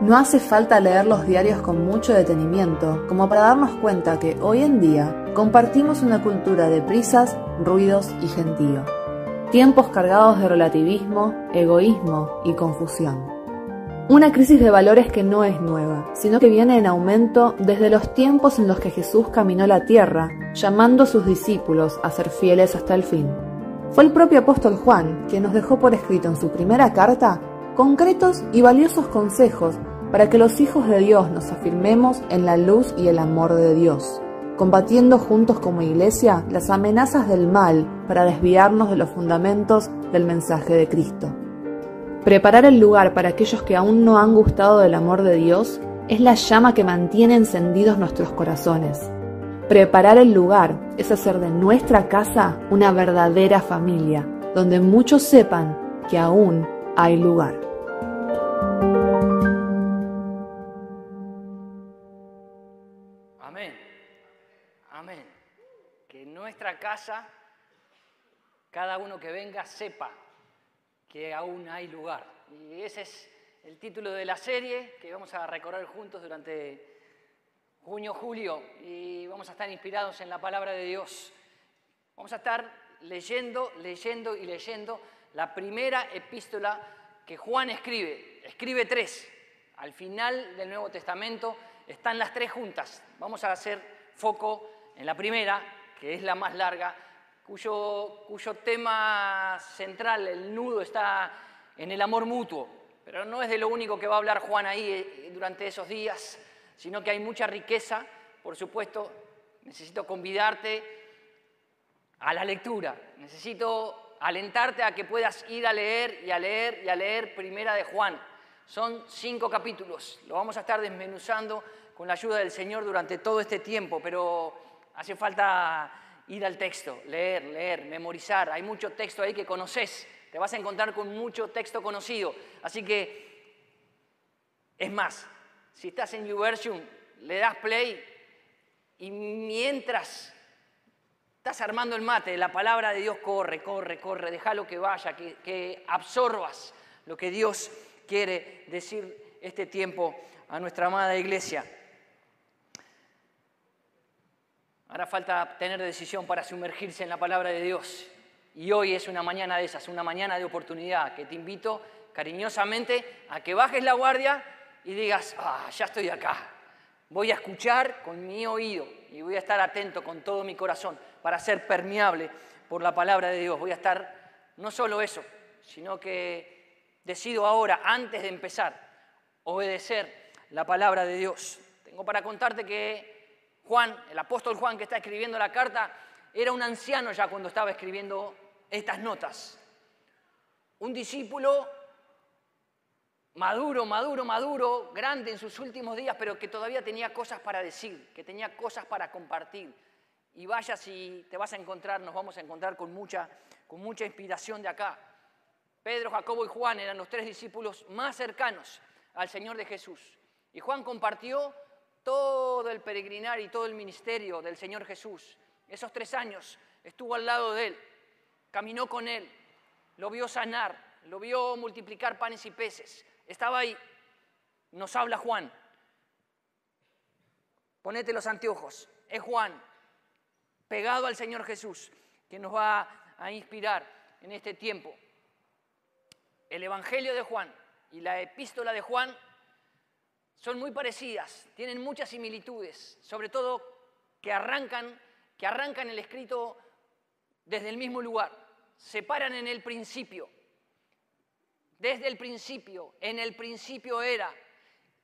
No hace falta leer los diarios con mucho detenimiento como para darnos cuenta que hoy en día compartimos una cultura de prisas, ruidos y gentío. Tiempos cargados de relativismo, egoísmo y confusión. Una crisis de valores que no es nueva, sino que viene en aumento desde los tiempos en los que Jesús caminó la tierra, llamando a sus discípulos a ser fieles hasta el fin. Fue el propio apóstol Juan quien nos dejó por escrito en su primera carta concretos y valiosos consejos para que los hijos de Dios nos afirmemos en la luz y el amor de Dios, combatiendo juntos como iglesia las amenazas del mal para desviarnos de los fundamentos del mensaje de Cristo. Preparar el lugar para aquellos que aún no han gustado del amor de Dios es la llama que mantiene encendidos nuestros corazones. Preparar el lugar es hacer de nuestra casa una verdadera familia, donde muchos sepan que aún hay lugar. Casa, cada uno que venga sepa que aún hay lugar. Y ese es el título de la serie que vamos a recorrer juntos durante junio, julio, y vamos a estar inspirados en la palabra de Dios. Vamos a estar leyendo, leyendo y leyendo la primera epístola que Juan escribe. Escribe tres. Al final del Nuevo Testamento están las tres juntas. Vamos a hacer foco en la primera, que es la más larga, cuyo, tema central, el nudo, está en el amor mutuo. Pero no es de lo único que va a hablar Juan ahí eh, durante esos días, sino que hay mucha riqueza. Por supuesto, necesito convidarte a la lectura. Necesito alentarte a que puedas ir a leer y a leer y a leer Primera de Juan. Son cinco capítulos. Lo vamos a estar desmenuzando con la ayuda del Señor durante todo este tiempo, pero Hace falta ir al texto, leer, leer, memorizar. Hay mucho texto ahí que conoces. Te vas a encontrar con mucho texto conocido. Así que, es más, si estás en YouVersion, le das play y mientras estás armando el mate, la palabra de Dios corre, corre, corre, déjalo que vaya, que, absorbas lo que Dios quiere decir este tiempo a nuestra amada iglesia. Ahora falta tener decisión para sumergirse en la palabra de Dios. Y hoy es una mañana de esas, una mañana de oportunidad que te invito cariñosamente a que bajes la guardia y digas, ah, ya estoy acá. Voy a escuchar con mi oído y voy a estar atento con todo mi corazón para ser permeable por la palabra de Dios. Voy a estar no solo eso, sino que decido ahora, antes de empezar, obedecer la palabra de Dios. Tengo para contarte que Juan, el apóstol Juan que está escribiendo la carta, era un anciano ya cuando estaba escribiendo estas notas. Un discípulo maduro, maduro, maduro, grande en sus últimos días, pero que todavía tenía cosas para decir, que tenía cosas para compartir. Y vaya si te vas a encontrar, nos vamos a encontrar con mucha, con mucha inspiración de acá. Pedro, Jacobo y Juan eran los tres discípulos más cercanos al Señor de Jesús. Y Juan compartió todo el peregrinar y todo el ministerio del Señor Jesús. Esos tres años estuvo al lado de Él, caminó con Él, lo vio sanar, lo vio multiplicar panes y peces. Estaba ahí. Nos habla Juan. Ponete los anteojos. Es Juan, pegado al Señor Jesús, que nos va a inspirar en este tiempo. El Evangelio de Juan y la epístola de Juan son muy parecidas, tienen muchas similitudes, sobre todo que arrancan, que arrancan el escrito desde el mismo lugar, se paran en el principio, desde el principio, en el principio era,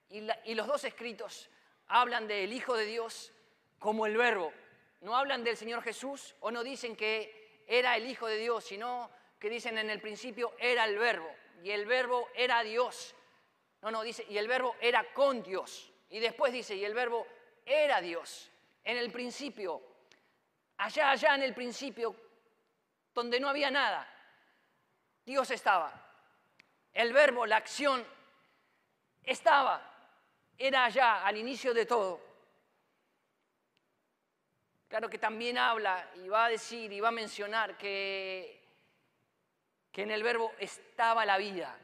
y, y los dos escritos hablan del Hijo de Dios como el Verbo, no hablan del Señor Jesús o no dicen que era el Hijo de Dios, sino que dicen en el principio era el Verbo, y el Verbo era Dios no, no, dice, y el verbo era con Dios. Y después dice, y el verbo era Dios. En el principio, allá, allá en el principio, donde no había nada, Dios estaba. El verbo, la acción, estaba. Era allá, al inicio de todo. Claro que también habla y va a decir y va a mencionar que, que en el verbo estaba la vida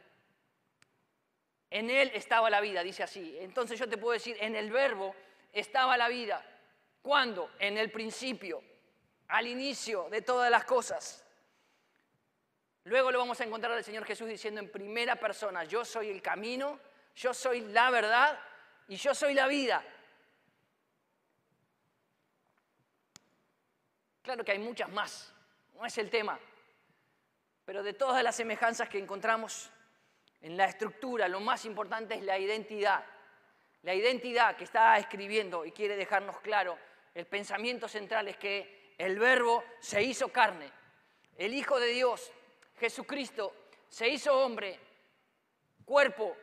En él estaba la vida, dice así. Entonces yo te puedo decir, en el verbo estaba la vida. ¿Cuándo? En el principio, al inicio de todas las cosas. Luego lo vamos a encontrar al Señor Jesús diciendo en primera persona, yo soy el camino, yo soy la verdad y yo soy la vida. Claro que hay muchas más, no es el tema, pero de todas las semejanzas que encontramos en la estructura, lo más importante es la identidad. La identidad que está escribiendo y quiere dejarnos claro, el pensamiento central es que el verbo se hizo carne. El Hijo de Dios, Jesucristo, se hizo hombre, cuerpo,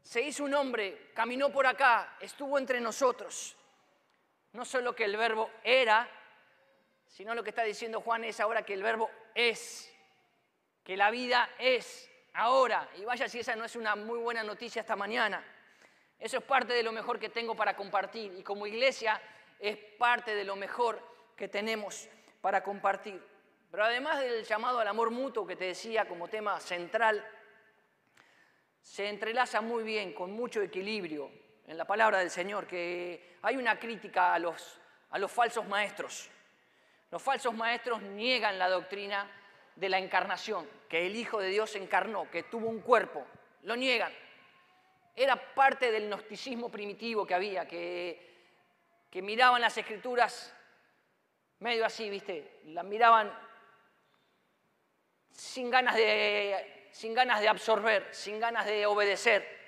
se hizo un hombre, caminó por acá, estuvo entre nosotros. No solo que el verbo era, sino lo que está diciendo Juan es ahora que el verbo es, que la vida es ahora. Y vaya si esa no es una muy buena noticia esta mañana. Eso es parte de lo mejor que tengo para compartir y como iglesia es parte de lo mejor que tenemos para compartir. Pero además del llamado al amor mutuo que te decía como tema central, se entrelaza muy bien, con mucho equilibrio en la palabra del Señor, que hay una crítica a los, a los falsos maestros. Los falsos maestros niegan la doctrina de la encarnación, que el Hijo de Dios encarnó, que tuvo un cuerpo. Lo niegan. Era parte del gnosticismo primitivo que había, que, que miraban las escrituras medio así, ¿viste? Las miraban sin ganas de, sin ganas de absorber, sin ganas de obedecer.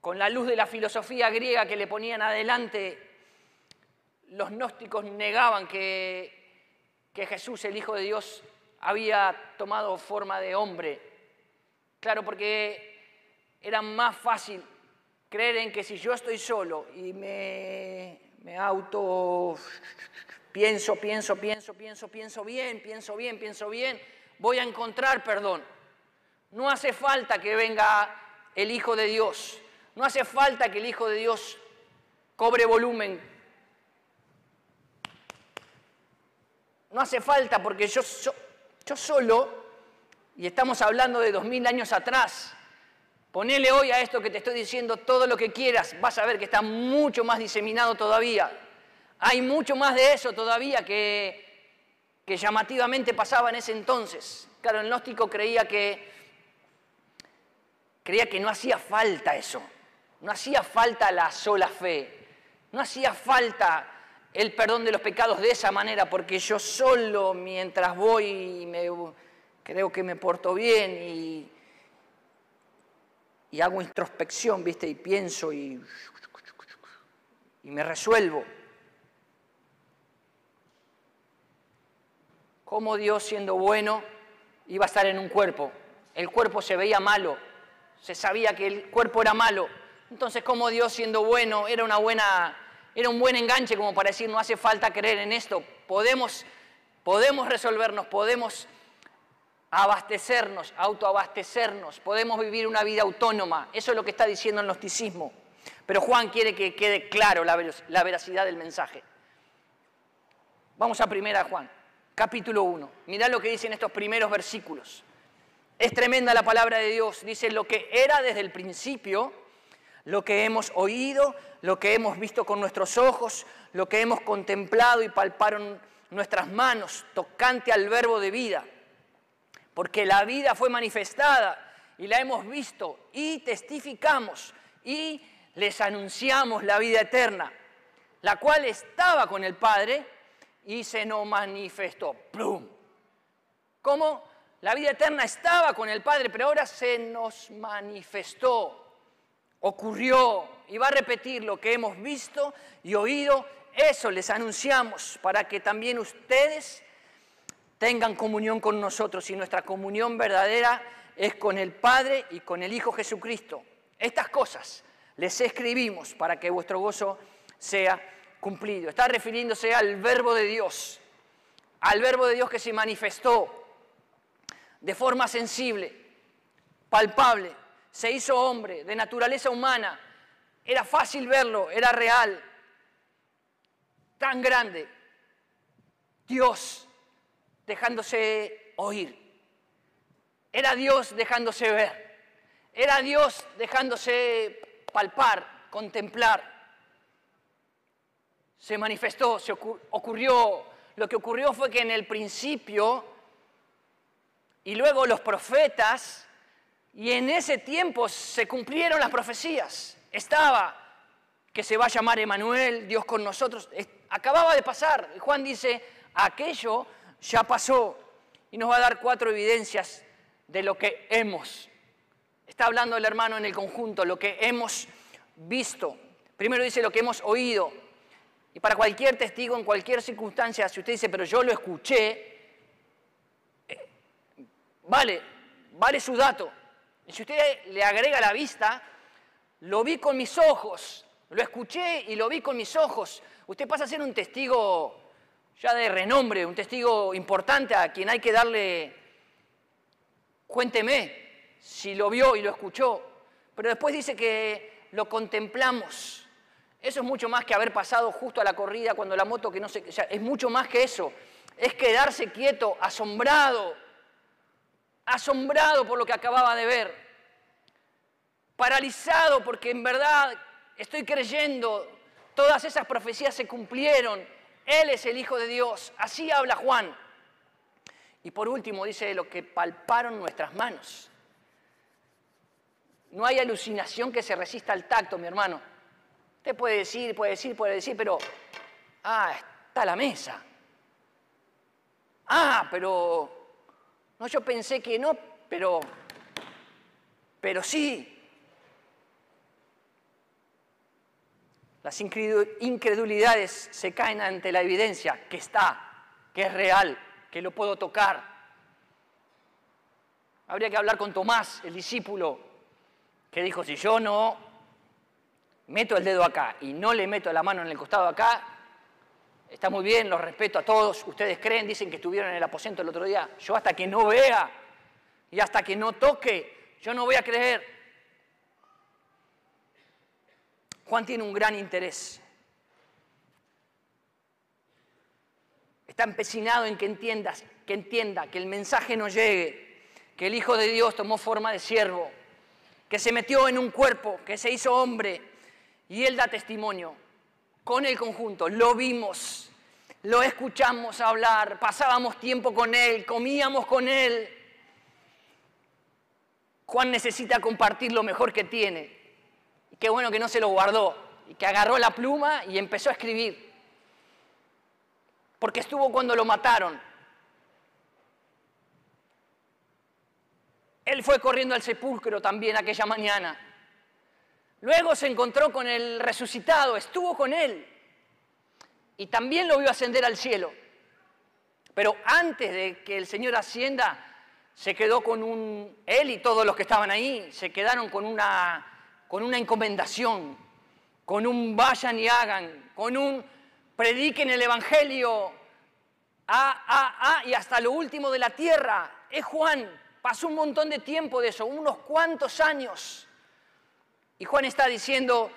Con la luz de la filosofía griega que le ponían adelante, los gnósticos negaban que, que Jesús, el Hijo de Dios, había tomado forma de hombre Claro, porque era más fácil creer en que si yo estoy solo y me, me auto pienso, pienso, pienso, pienso, pienso bien, pienso bien, pienso bien, voy a encontrar perdón. No hace falta que venga el Hijo de Dios. No hace falta que el Hijo de Dios cobre volumen. No hace falta porque yo, yo, solo y estamos hablando de dos mil años atrás. Ponele hoy a esto que te estoy diciendo todo lo que quieras, vas a ver que está mucho más diseminado todavía. Hay mucho más de eso todavía que, que llamativamente pasaba en ese entonces. Claro, el gnóstico creía que, creía que no hacía falta eso, no hacía falta la sola fe, no hacía falta el perdón de los pecados de esa manera, porque yo solo mientras voy y me creo que me porto bien y, y hago introspección, ¿viste? Y pienso y, y me resuelvo. ¿Cómo Dios, siendo bueno, iba a estar en un cuerpo? El cuerpo se veía malo, se sabía que el cuerpo era malo. Entonces, ¿cómo Dios, siendo bueno, era, una buena, era un buen enganche como para decir, no hace falta creer en esto? Podemos, podemos resolvernos, podemos abastecernos, autoabastecernos, podemos vivir una vida autónoma. Eso es lo que está diciendo el gnosticismo. Pero Juan quiere que quede claro la, veracidad del mensaje. Vamos a primera Juan, capítulo 1. Mirá lo que dicen estos primeros versículos. Es tremenda la palabra de Dios. Dice lo que era desde el principio, lo que hemos oído, lo que hemos visto con nuestros ojos, lo que hemos contemplado y palparon nuestras manos, tocante al verbo de vida porque la vida fue manifestada y la hemos visto y testificamos y les anunciamos la vida eterna, la cual estaba con el Padre y se nos manifestó. ¡Plum! ¿Cómo? La vida eterna estaba con el Padre, pero ahora se nos manifestó, ocurrió, y va a repetir lo que hemos visto y oído, eso les anunciamos para que también ustedes tengan comunión con nosotros y nuestra comunión verdadera es con el Padre y con el Hijo Jesucristo. Estas cosas les escribimos para que vuestro gozo sea cumplido. Está refiriéndose al verbo de Dios, al verbo de Dios que se manifestó de forma sensible, palpable, se hizo hombre, de naturaleza humana, era fácil verlo, era real, tan grande. Dios dejándose oír. Era Dios dejándose ver. Era Dios dejándose palpar, contemplar. Se manifestó, se ocurrió. Lo que ocurrió fue que en el principio y luego los profetas, y en ese tiempo se cumplieron las profecías. Estaba que se va a llamar Emanuel, Dios con nosotros. Acababa de pasar. Juan dice, aquello ya pasó. Y nos va a dar cuatro evidencias de lo que hemos. Está hablando el hermano en el conjunto, lo que hemos visto. Primero dice lo que hemos oído. Y para cualquier testigo, en cualquier circunstancia, si usted dice, pero yo lo escuché, eh, vale, vale su dato. Y si usted le agrega la vista, lo vi con mis ojos, lo escuché y lo vi con mis ojos. Usted pasa a ser un testigo ya de renombre, un testigo importante a quien hay que darle, cuénteme si lo vio y lo escuchó. Pero después dice que lo contemplamos. Eso es mucho más que haber pasado justo a la corrida cuando la moto que no se... es mucho más que eso. Es quedarse quieto, asombrado, asombrado por lo que acababa de ver, paralizado porque en verdad estoy creyendo, todas esas profecías se cumplieron, Él es el Hijo de Dios, así habla Juan. Y por último dice lo que palparon nuestras manos. No hay alucinación que se resista al tacto, mi hermano. Usted puede decir, puede decir, puede decir, pero, ah, está la mesa. Ah, pero no, yo pensé que no, pero, pero sí. Las incredulidades se caen ante la evidencia que está, que es real, que lo puedo tocar. Habría que hablar con Tomás, el discípulo, que dijo, si yo no meto el dedo acá y no le meto la mano en el costado acá, Está muy bien, los respeto a todos. Ustedes creen, dicen que estuvieron en el aposento el otro día. Yo hasta que no vea y hasta que no toque, yo no voy a creer. Juan tiene un gran interés. Está empecinado en que entiendas, que entienda, que el mensaje no llegue, que el Hijo de Dios tomó forma de siervo, que se metió en un cuerpo, que se hizo hombre, y él da testimonio con el conjunto, lo vimos, lo escuchamos hablar, pasábamos tiempo con él, comíamos con él. Juan necesita compartir lo mejor que tiene. Y qué bueno que no se lo guardó y que agarró la pluma y empezó a escribir. Porque estuvo cuando lo mataron. Él fue corriendo al sepulcro también aquella mañana. Luego se encontró con el resucitado, estuvo con él y también lo vio ascender al cielo. Pero antes de que el Señor ascienda, se quedó con un, él y todos los que estaban ahí, se quedaron con una, con una encomendación, con un vayan y hagan, con un prediquen el Evangelio, a, a, a, y hasta lo último de la tierra. Es Juan, pasó un montón de tiempo de eso, unos cuantos años. Y Juan está diciendo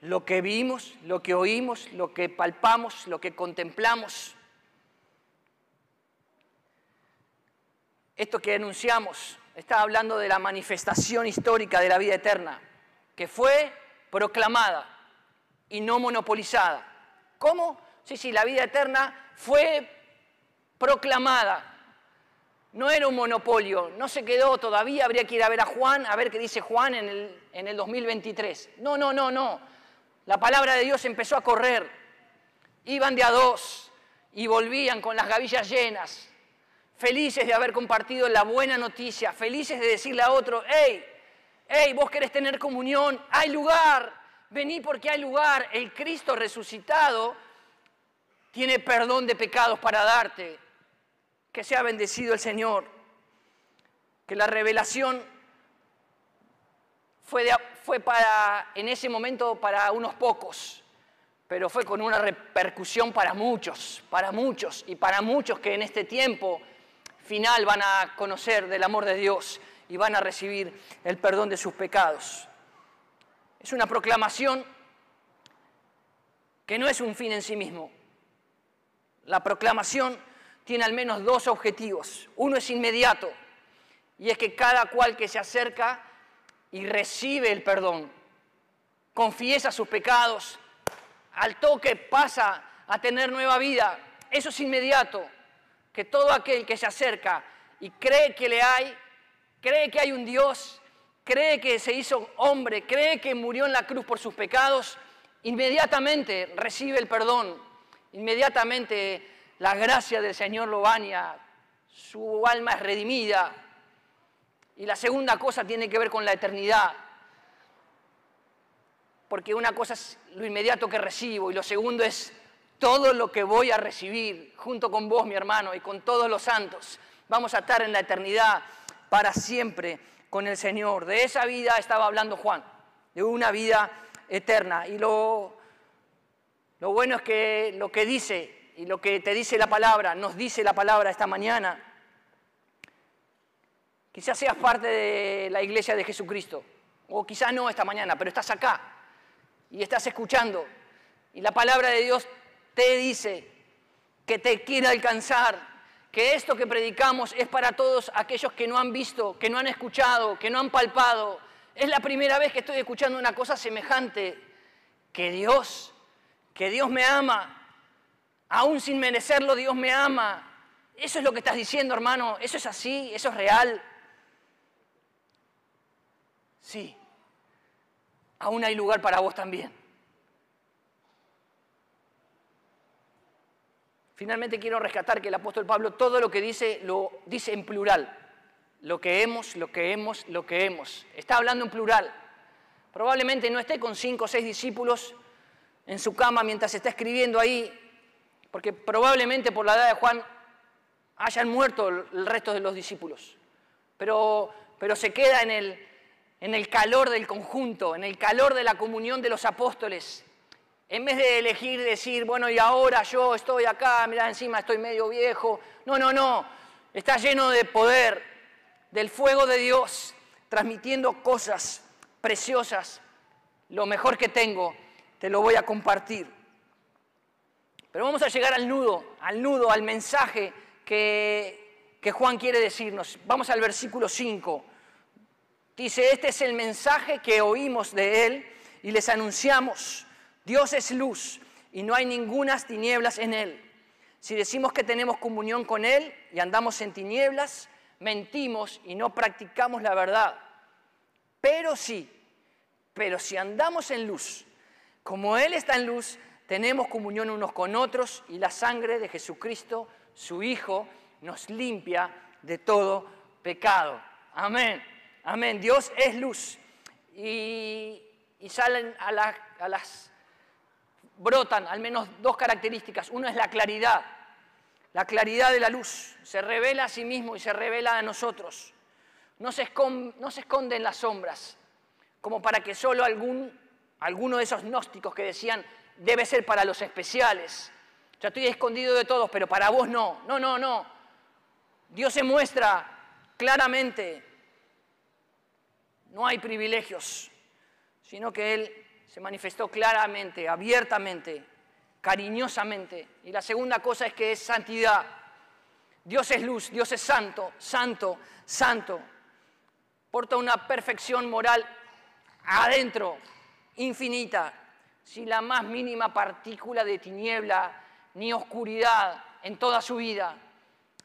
lo que vimos, lo que oímos, lo que palpamos, lo que contemplamos. Esto que anunciamos está hablando de la manifestación histórica de la vida eterna, que fue proclamada y no monopolizada. ¿Cómo? Sí, sí, la vida eterna fue proclamada no era un monopolio, no se quedó todavía, habría que ir a ver a Juan, a ver qué dice Juan en el, en el 2023. No, no, no, no. La palabra de Dios empezó a correr. Iban de a dos y volvían con las gavillas llenas, felices de haber compartido la buena noticia, felices de decirle a otro, hey, hey, vos querés tener comunión, hay lugar, vení porque hay lugar. El Cristo resucitado tiene perdón de pecados para darte que sea bendecido el Señor, que la revelación fue, fue para, en ese momento para unos pocos, pero fue con una repercusión para muchos, para muchos y para muchos que en este tiempo final van a conocer del amor de Dios y van a recibir el perdón de sus pecados. Es una proclamación que no es un fin en sí mismo. La proclamación tiene al menos dos objetivos. Uno es inmediato y es que cada cual que se acerca y recibe el perdón. Confiesa sus pecados, al toque pasa a tener nueva vida. Eso es inmediato, que todo aquel que se acerca y cree que le hay, cree que hay un Dios, cree que se hizo hombre, cree que murió en la cruz por sus pecados, inmediatamente recibe el perdón, inmediatamente la gracia del Señor lo baña, su alma es redimida. Y la segunda cosa tiene que ver con la eternidad, porque una cosa es lo inmediato que recibo y lo segundo es todo lo que voy a recibir junto con vos, mi hermano, y con todos los santos. Vamos a estar en la eternidad para siempre con el Señor. De esa vida estaba hablando Juan, de una vida eterna. Y lo, lo bueno es que lo que dice y lo que te dice la palabra, nos dice la palabra esta mañana, quizás seas parte de la iglesia de Jesucristo, o quizás no esta mañana, pero estás acá y estás escuchando. Y la palabra de Dios te dice que te quiere alcanzar, que esto que predicamos es para todos aquellos que no han visto, que no han escuchado, que no han palpado. Es la primera vez que estoy escuchando una cosa semejante, que Dios, que Dios me ama, aún sin merecerlo, Dios me ama. Eso es lo que estás diciendo, hermano, eso es así, eso es real. Sí, aún hay lugar para vos también. Finalmente quiero rescatar que el apóstol Pablo todo lo que dice lo dice en plural. Lo que hemos, lo que hemos, lo que hemos. Está hablando en plural. Probablemente no esté con cinco o seis discípulos en su cama mientras está escribiendo ahí, porque probablemente por la edad de Juan hayan muerto el resto de los discípulos. Pero, pero se queda en el, en el calor del conjunto, en el calor de la comunión de los apóstoles, en vez de elegir decir, bueno, y ahora yo estoy acá, mira, encima estoy medio viejo. No, no, no. Está lleno de poder, del fuego de Dios, transmitiendo cosas preciosas. Lo mejor que tengo, te lo voy a compartir. Pero vamos a llegar al nudo, al nudo, al mensaje que, Juan quiere decirnos. Vamos al versículo 5. Dice, este es el mensaje que oímos de él y les anunciamos Dios es luz y no hay ningunas tinieblas en Él. Si decimos que tenemos comunión con Él y andamos en tinieblas, mentimos y no practicamos la verdad. Pero sí, pero si andamos en luz, como Él está en luz, tenemos comunión unos con otros y la sangre de Jesucristo, su Hijo, nos limpia de todo pecado. Amén, amén. Dios es luz. Y, salen a, las brotan al menos dos características. Una es la claridad, la claridad de la luz. Se revela a sí mismo y se revela a nosotros. No se, esconde, en las sombras, como para que solo algún, alguno de esos gnósticos que decían debe ser para los especiales. Ya estoy escondido de todos, pero para vos no. No, no, no. Dios se muestra claramente. No hay privilegios, sino que Él se manifestó claramente, abiertamente, cariñosamente. Y la segunda cosa es que es santidad. Dios es luz, Dios es santo, santo, santo. Porta una perfección moral adentro, infinita, sin la más mínima partícula de tiniebla ni oscuridad en toda su vida.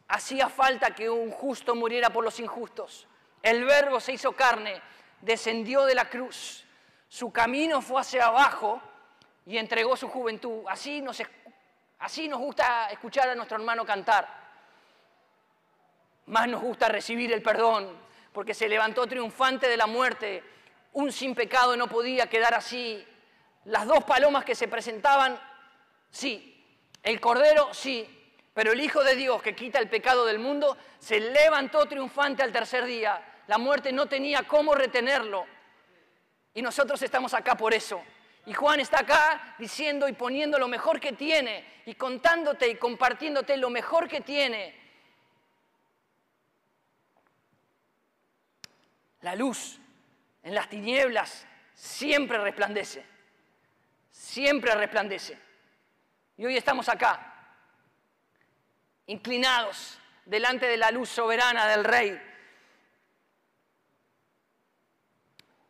Hacía falta que un justo muriera por los injustos. El verbo se hizo carne, descendió de la cruz su camino fue hacia abajo y entregó su juventud. Así nos, así nos gusta escuchar a nuestro hermano cantar. Más nos gusta recibir el perdón, porque se levantó triunfante de la muerte. Un sin pecado no podía quedar así. Las dos palomas que se presentaban, sí. El cordero, sí. Pero el Hijo de Dios que quita el pecado del mundo se levantó triunfante al tercer día. La muerte no tenía cómo retenerlo. Y nosotros estamos acá por eso. Y Juan está acá diciendo y poniendo lo mejor que tiene y contándote y compartiéndote lo mejor que tiene. La luz en las tinieblas siempre resplandece, siempre resplandece. Y hoy estamos acá, inclinados delante de la luz soberana del Rey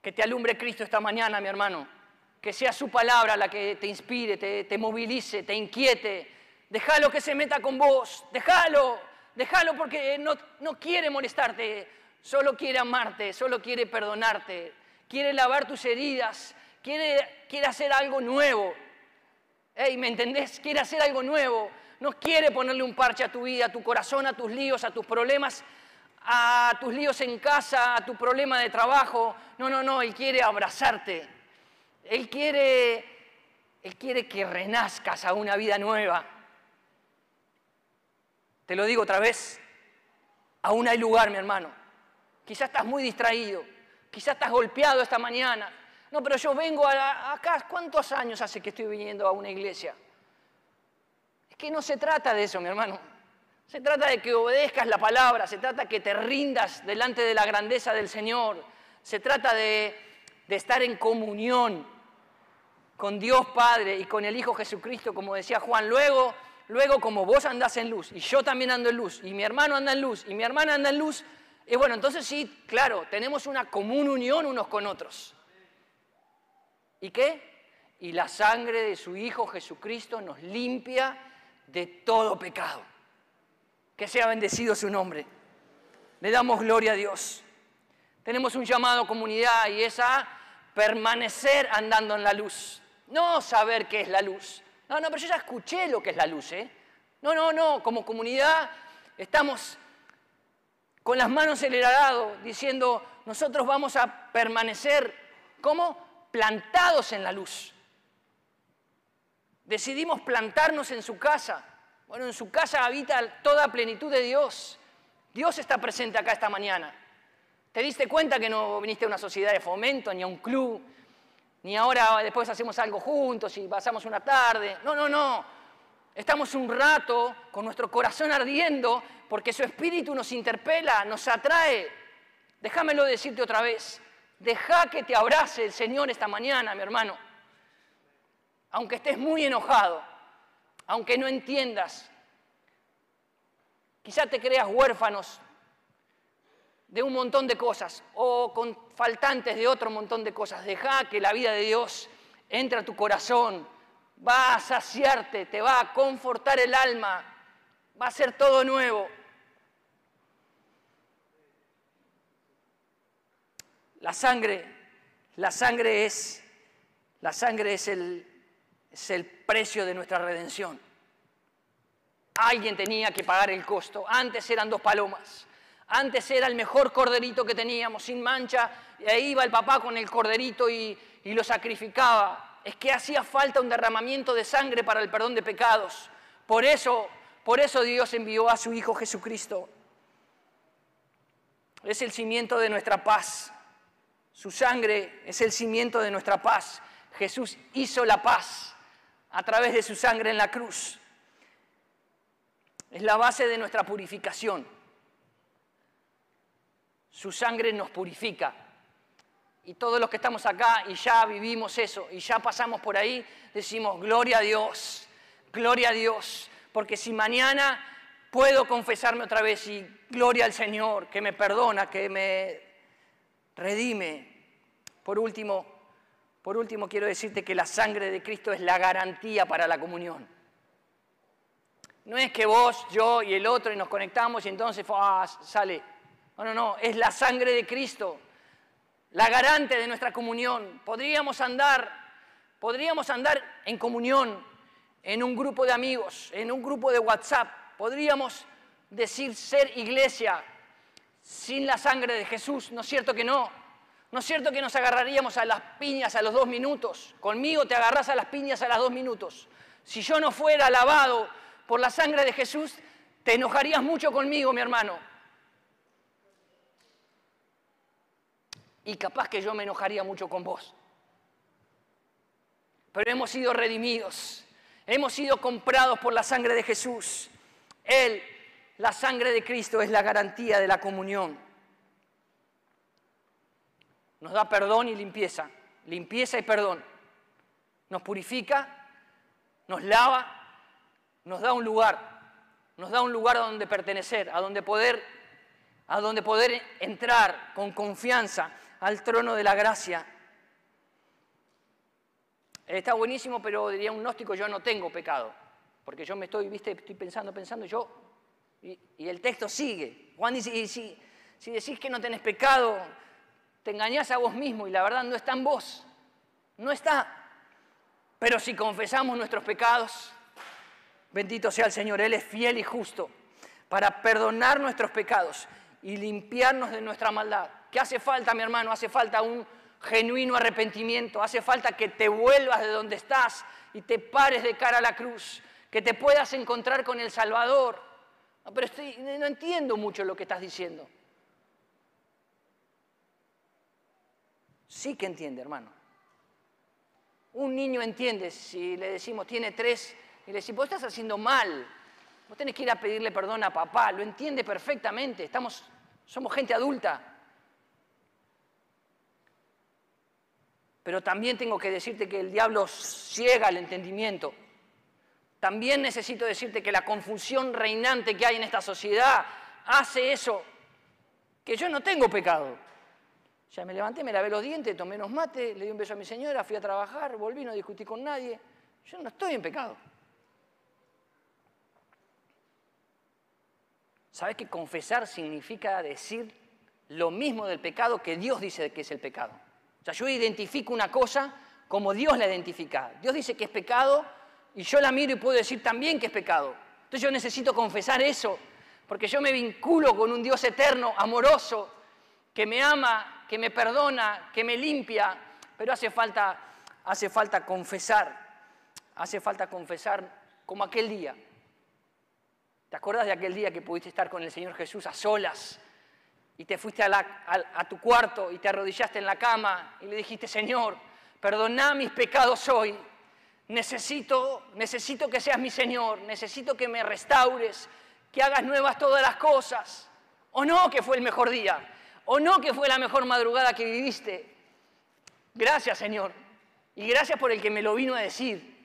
Que te alumbre Cristo esta mañana, mi hermano. Que sea su palabra la que te inspire, te, movilice, te inquiete. Déjalo que se meta con vos. Déjalo. Déjalo porque no, no quiere molestarte. Solo quiere amarte. Solo quiere perdonarte. Quiere lavar tus heridas. Quiere, quiere hacer algo nuevo. Hey, ¿me entendés? Quiere hacer algo nuevo. No quiere ponerle un parche a tu vida, a tu corazón, a tus líos, a tus problemas a tus líos en casa, a tu problema de trabajo. No, no, no, Él quiere abrazarte. Él quiere, Él quiere que renazcas a una vida nueva. Te lo digo otra vez, aún hay lugar, mi hermano. Quizás estás muy distraído, quizás estás golpeado esta mañana. No, pero yo vengo acá, ¿cuántos años hace que estoy viniendo a una iglesia? Es que no se trata de eso, mi hermano. Se trata de que obedezcas la palabra, se trata de que te rindas delante de la grandeza del Señor, se trata de, estar en comunión con Dios Padre y con el Hijo Jesucristo, como decía Juan. Luego, luego como vos andás en luz y yo también ando en luz y mi hermano anda en luz y mi hermana anda en luz, y bueno, entonces sí, claro, tenemos una común unión unos con otros. ¿Y qué? Y la sangre de su Hijo Jesucristo nos limpia de todo pecado. Que sea bendecido su nombre. Le damos gloria a Dios. Tenemos un llamado comunidad y es a permanecer andando en la luz. No saber qué es la luz. No, no, pero yo ya escuché lo que es la luz. ¿eh? No, no, no. Como comunidad estamos con las manos en el arado diciendo, nosotros vamos a permanecer como plantados en la luz. Decidimos plantarnos en su casa bueno, en su casa habita toda plenitud de Dios. Dios está presente acá esta mañana. ¿Te diste cuenta que no viniste a una sociedad de fomento, ni a un club, ni ahora después hacemos algo juntos y pasamos una tarde? No, no, no. Estamos un rato con nuestro corazón ardiendo porque su espíritu nos interpela, nos atrae. Déjamelo decirte otra vez. Deja que te abrace el Señor esta mañana, mi hermano. Aunque estés muy enojado, aunque no entiendas. Quizá te creas huérfanos de un montón de cosas o con faltantes de otro montón de cosas. Deja que la vida de Dios entre a tu corazón, va a saciarte, te va a confortar el alma, va a ser todo nuevo. La sangre, la sangre es, la sangre es el, es el precio de nuestra redención. Alguien tenía que pagar el costo. Antes eran dos palomas. Antes era el mejor corderito que teníamos, sin mancha. Y ahí iba el papá con el corderito y, y lo sacrificaba. Es que hacía falta un derramamiento de sangre para el perdón de pecados. Por eso, por eso Dios envió a su Hijo Jesucristo. Es el cimiento de nuestra paz. Su sangre es el cimiento de nuestra paz. Jesús hizo la paz a través de su sangre en la cruz. Es la base de nuestra purificación. Su sangre nos purifica. Y todos los que estamos acá y ya vivimos eso y ya pasamos por ahí, decimos, gloria a Dios, gloria a Dios. Porque si mañana puedo confesarme otra vez y gloria al Señor, que me perdona, que me redime. Por último, por último, quiero decirte que la sangre de Cristo es la garantía para la comunión. No es que vos, yo y el otro y nos conectamos y entonces sale. No, no, no, es la sangre de Cristo, la garante de nuestra comunión. Podríamos andar, podríamos andar en comunión en un grupo de amigos, en un grupo de WhatsApp. Podríamos decir ser iglesia sin la sangre de Jesús, ¿no es cierto que no? ¿No es cierto que nos agarraríamos a las piñas a los dos minutos? Conmigo te agarras a las piñas a los dos minutos. Si yo no fuera lavado por la sangre de Jesús, te enojarías mucho conmigo, mi hermano. Y capaz que yo me enojaría mucho con vos. Pero hemos sido redimidos, hemos sido comprados por la sangre de Jesús. Él, la sangre de Cristo, es la garantía de la comunión nos da perdón y limpieza, limpieza y perdón. Nos purifica, nos lava, nos da un lugar, nos da un lugar a donde pertenecer, a donde poder, a donde poder entrar con confianza, al trono de la gracia. Está buenísimo, pero diría un gnóstico, yo no tengo pecado. Porque yo me estoy, viste, estoy pensando, pensando, yo, y, el texto sigue. Juan dice, y si, si decís que no tenés pecado, te engañás a vos mismo y la verdad no está en vos. No está. Pero si confesamos nuestros pecados, bendito sea el Señor, Él es fiel y justo para perdonar nuestros pecados y limpiarnos de nuestra maldad. ¿Qué hace falta, mi hermano? Hace falta un genuino arrepentimiento, hace falta que te vuelvas de donde estás y te pares de cara a la cruz, que te puedas encontrar con el Salvador. No, pero no entiendo mucho lo que estás diciendo. Sí que entiende, hermano. Un niño entiende si le decimos tiene tres y le decimos, vos estás haciendo mal, vos tenés que ir a pedirle perdón a papá, lo entiende perfectamente, estamos, somos gente adulta. Pero también tengo que decirte que el diablo ciega el entendimiento. También necesito decirte que la confusión reinante que hay en esta sociedad hace eso, que yo no tengo pecado. Ya me levanté, me lavé los dientes, tomé unos mates, le di un beso a mi señora, fui a trabajar, volví, no discutí con nadie. Yo no estoy en pecado. ¿Sabes que confesar significa decir lo mismo del pecado que Dios dice que es el pecado? O sea, yo identifico una cosa como Dios la identifica. Dios dice que es pecado y yo la miro y puedo decir también que es pecado. Entonces yo necesito confesar eso, porque yo me vinculo con un Dios eterno, amoroso, que me ama, que me perdona, que me limpia, pero hace falta, hace falta confesar, hace falta confesar como aquel día. ¿Te acuerdas de aquel día que pudiste estar con el Señor Jesús a solas? y te fuiste a, tu cuarto y te arrodillaste en la cama y le dijiste, Señor, perdona mis pecados hoy. Necesito, necesito que seas mi Señor, necesito que me restaures, que hagas nuevas todas las cosas. O no que fue el mejor día, o no que fue la mejor madrugada que viviste. Gracias, Señor. Y gracias por el que me lo vino a decir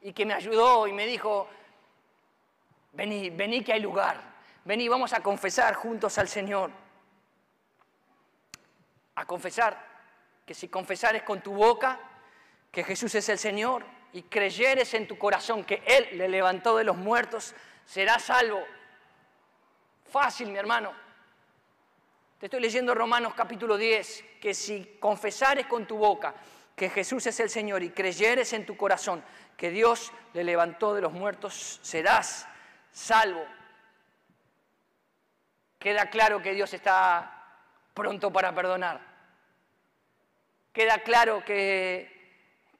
y que me ayudó y me dijo, vení, vení que hay lugar, vení, vamos a confesar juntos al Señor a confesar, que si confesares con tu boca que Jesús es el Señor y creyeres en tu corazón que Él le levantó de los muertos, serás salvo. Fácil, mi hermano. Te estoy leyendo Romanos capítulo 10, que si confesares con tu boca que Jesús es el Señor y creyeres en tu corazón que Dios le levantó de los muertos, serás salvo. Queda claro que Dios está pronto para perdonar. Queda claro que,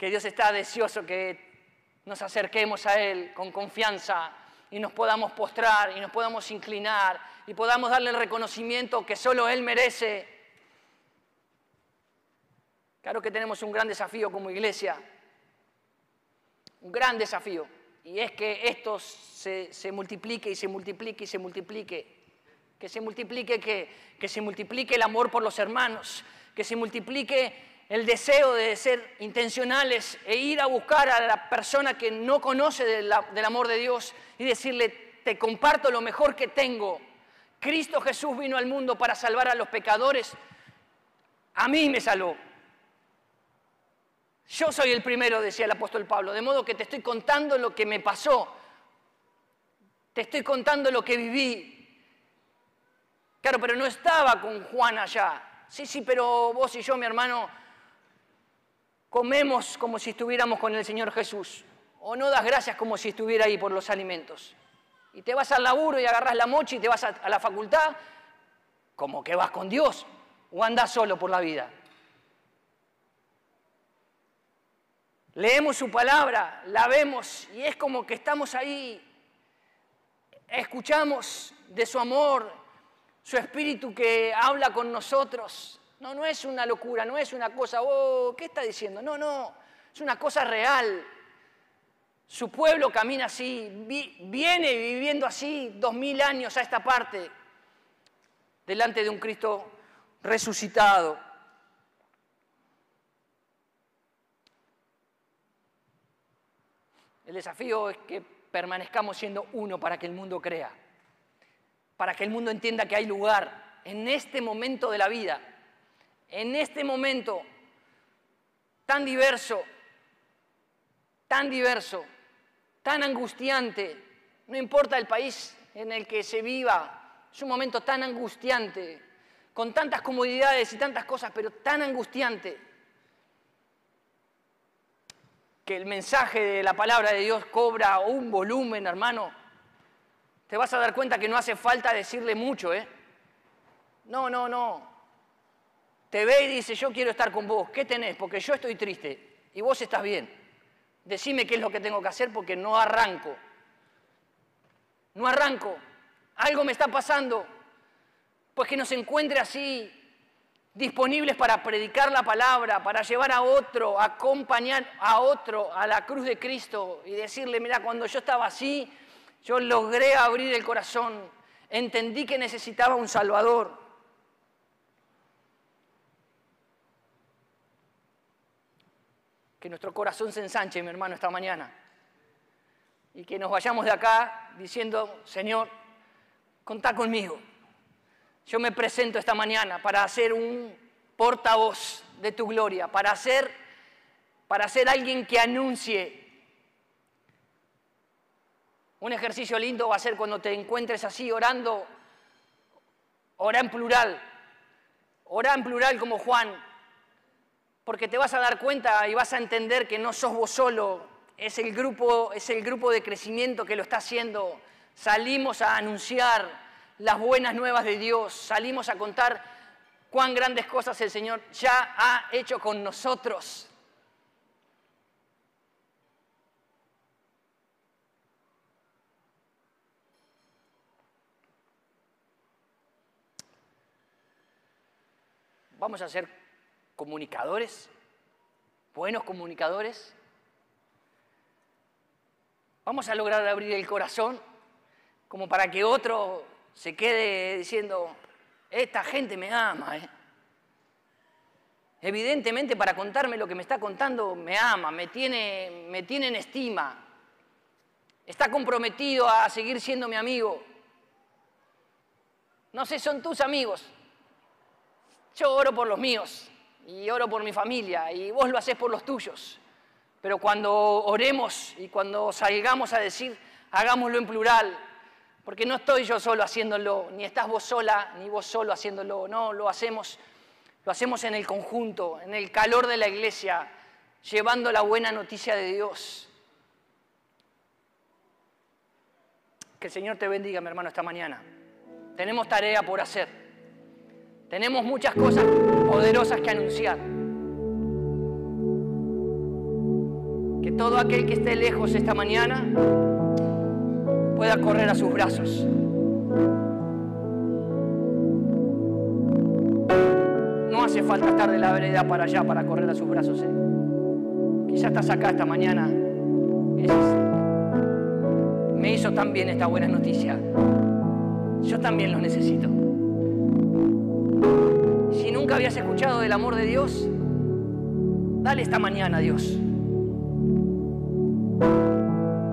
que Dios está deseoso que nos acerquemos a Él con confianza y nos podamos postrar y nos podamos inclinar y podamos darle el reconocimiento que solo Él merece. Claro que tenemos un gran desafío como iglesia, un gran desafío, y es que esto se, multiplique y se multiplique y se multiplique que se multiplique que, se multiplique el amor por los hermanos, que se multiplique el deseo de ser intencionales e ir a buscar a la persona que no conoce del amor de Dios y decirle, te comparto lo mejor que tengo. Cristo Jesús vino al mundo para salvar a los pecadores. A mí me salvó. Yo soy el primero, decía el apóstol Pablo, de modo que te estoy contando lo que me pasó. Te estoy contando lo que viví. Claro, pero no estaba con Juan allá. Sí, sí, pero vos y yo, mi hermano, comemos como si estuviéramos con el Señor Jesús. O no das gracias como si estuviera ahí por los alimentos. Y te vas al laburo y agarras la mocha y te vas a, la facultad como que vas con Dios o andás solo por la vida. Leemos su palabra, la vemos y es como que estamos ahí, escuchamos de su amor, su espíritu que habla con nosotros. No, no es una locura, no es una cosa, oh, ¿qué está diciendo? No, no, es una cosa real. Su pueblo camina así, viene viviendo así dos mil años a esta parte, delante de un Cristo resucitado. El desafío es que permanezcamos siendo uno para que el mundo crea para que el mundo entienda que hay lugar en este momento de la vida, en este momento tan diverso, tan diverso, tan angustiante, no importa el país en el que se viva, es un momento tan angustiante, con tantas comodidades y tantas cosas, pero tan angustiante, que el mensaje de la palabra de Dios cobra un volumen, hermano, te vas a dar cuenta que no hace falta decirle mucho, ¿eh? No, no, no. Te ve y dice, yo quiero estar con vos. ¿Qué tenés? Porque yo estoy triste y vos estás bien. Decime qué es lo que tengo que hacer porque no arranco. No arranco. Algo me está pasando. Pues que nos encuentre así, disponibles para predicar la palabra, para llevar a otro, acompañar a otro a la cruz de Cristo y decirle, mira, cuando yo estaba así, yo logré abrir el corazón, entendí que necesitaba un Salvador. Que nuestro corazón se ensanche, mi hermano, esta mañana. Y que nos vayamos de acá diciendo, Señor, contá conmigo. Yo me presento esta mañana para ser un portavoz de tu gloria, para ser, para ser alguien que anuncie. Un ejercicio lindo va a ser cuando te encuentres así orando, ora en plural, ora en plural como Juan, porque te vas a dar cuenta y vas a entender que no sos vos solo, es el grupo, es el grupo de crecimiento que lo está haciendo. Salimos a anunciar las buenas nuevas de Dios, salimos a contar cuán grandes cosas el Señor ya ha hecho con nosotros. Vamos a ser comunicadores, buenos comunicadores. Vamos a lograr abrir el corazón como para que otro se quede diciendo, esta gente me ama. ¿eh? Evidentemente para contarme lo que me está contando me ama, me tiene, me tiene en estima, está comprometido a seguir siendo mi amigo. No sé, son tus amigos. Yo oro por los míos y oro por mi familia y vos lo haces por los tuyos. Pero cuando oremos y cuando salgamos a decir, hagámoslo en plural, porque no estoy yo solo haciéndolo, ni estás vos sola, ni vos solo haciéndolo, no, lo hacemos, lo hacemos en el conjunto, en el calor de la iglesia, llevando la buena noticia de Dios. Que el Señor te bendiga, mi hermano, esta mañana. Tenemos tarea por hacer. Tenemos muchas cosas poderosas que anunciar. Que todo aquel que esté lejos esta mañana pueda correr a sus brazos. No hace falta estar de la vereda para allá para correr a sus brazos. ¿eh? Quizás estás acá esta mañana me hizo tan bien esta buena noticia. Yo también lo necesito. Habías escuchado del amor de Dios, dale esta mañana a Dios.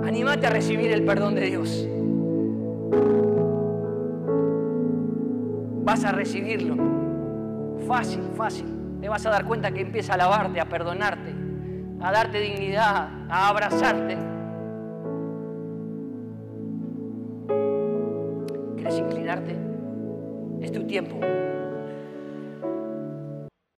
Anímate a recibir el perdón de Dios. Vas a recibirlo. Fácil, fácil. Te vas a dar cuenta que empieza a lavarte, a perdonarte, a darte dignidad, a abrazarte. ¿Quieres inclinarte? Es tu tiempo.